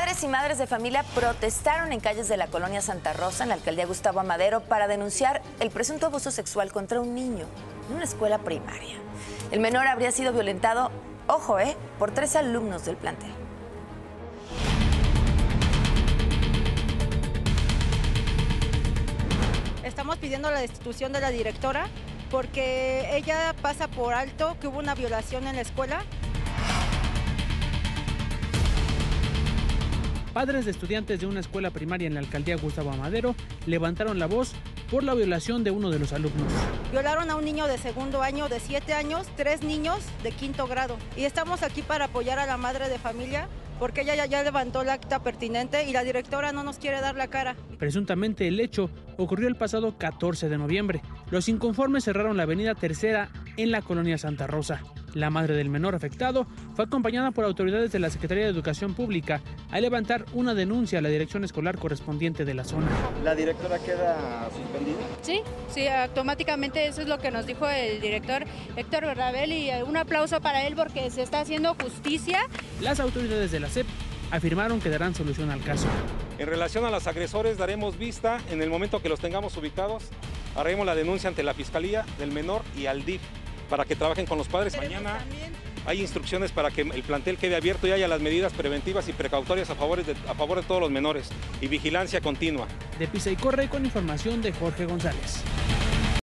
Padres y madres de familia protestaron en calles de la colonia Santa Rosa, en la alcaldía Gustavo Amadero, para denunciar el presunto abuso sexual contra un niño en una escuela primaria. El menor habría sido violentado, ojo, eh, por tres alumnos del plantel. Estamos pidiendo la destitución de la directora porque ella pasa por alto que hubo una violación en la escuela Padres de estudiantes de una escuela primaria en la alcaldía Gustavo Amadero levantaron la voz por la violación de uno de los alumnos. Violaron a un niño de segundo año de siete años, tres niños de quinto grado. Y estamos aquí para apoyar a la madre de familia porque ella ya, ya, levantó la acta pertinente y la directora no nos quiere dar la cara. Presuntamente el hecho ocurrió el pasado 14 de noviembre. Los inconformes cerraron la avenida Tercera en la colonia Santa Rosa. La madre del menor afectado fue acompañada por autoridades de la Secretaría de Educación Pública a levantar una denuncia a la dirección escolar correspondiente de la zona. ¿La directora queda suspendida? Sí, sí, automáticamente eso es lo que nos dijo el director Héctor Rabel y un aplauso para él porque se está haciendo justicia. Las autoridades de la SEP afirmaron que darán solución al caso. En relación a los agresores daremos vista en el momento que los tengamos ubicados, haremos la denuncia ante la Fiscalía del Menor y al DIF para que trabajen con los padres. Mañana hay instrucciones para que el plantel quede abierto y haya las medidas preventivas y precautorias a favor de, a favor de todos los menores y vigilancia continua. De Pisa y Corre con información de Jorge González.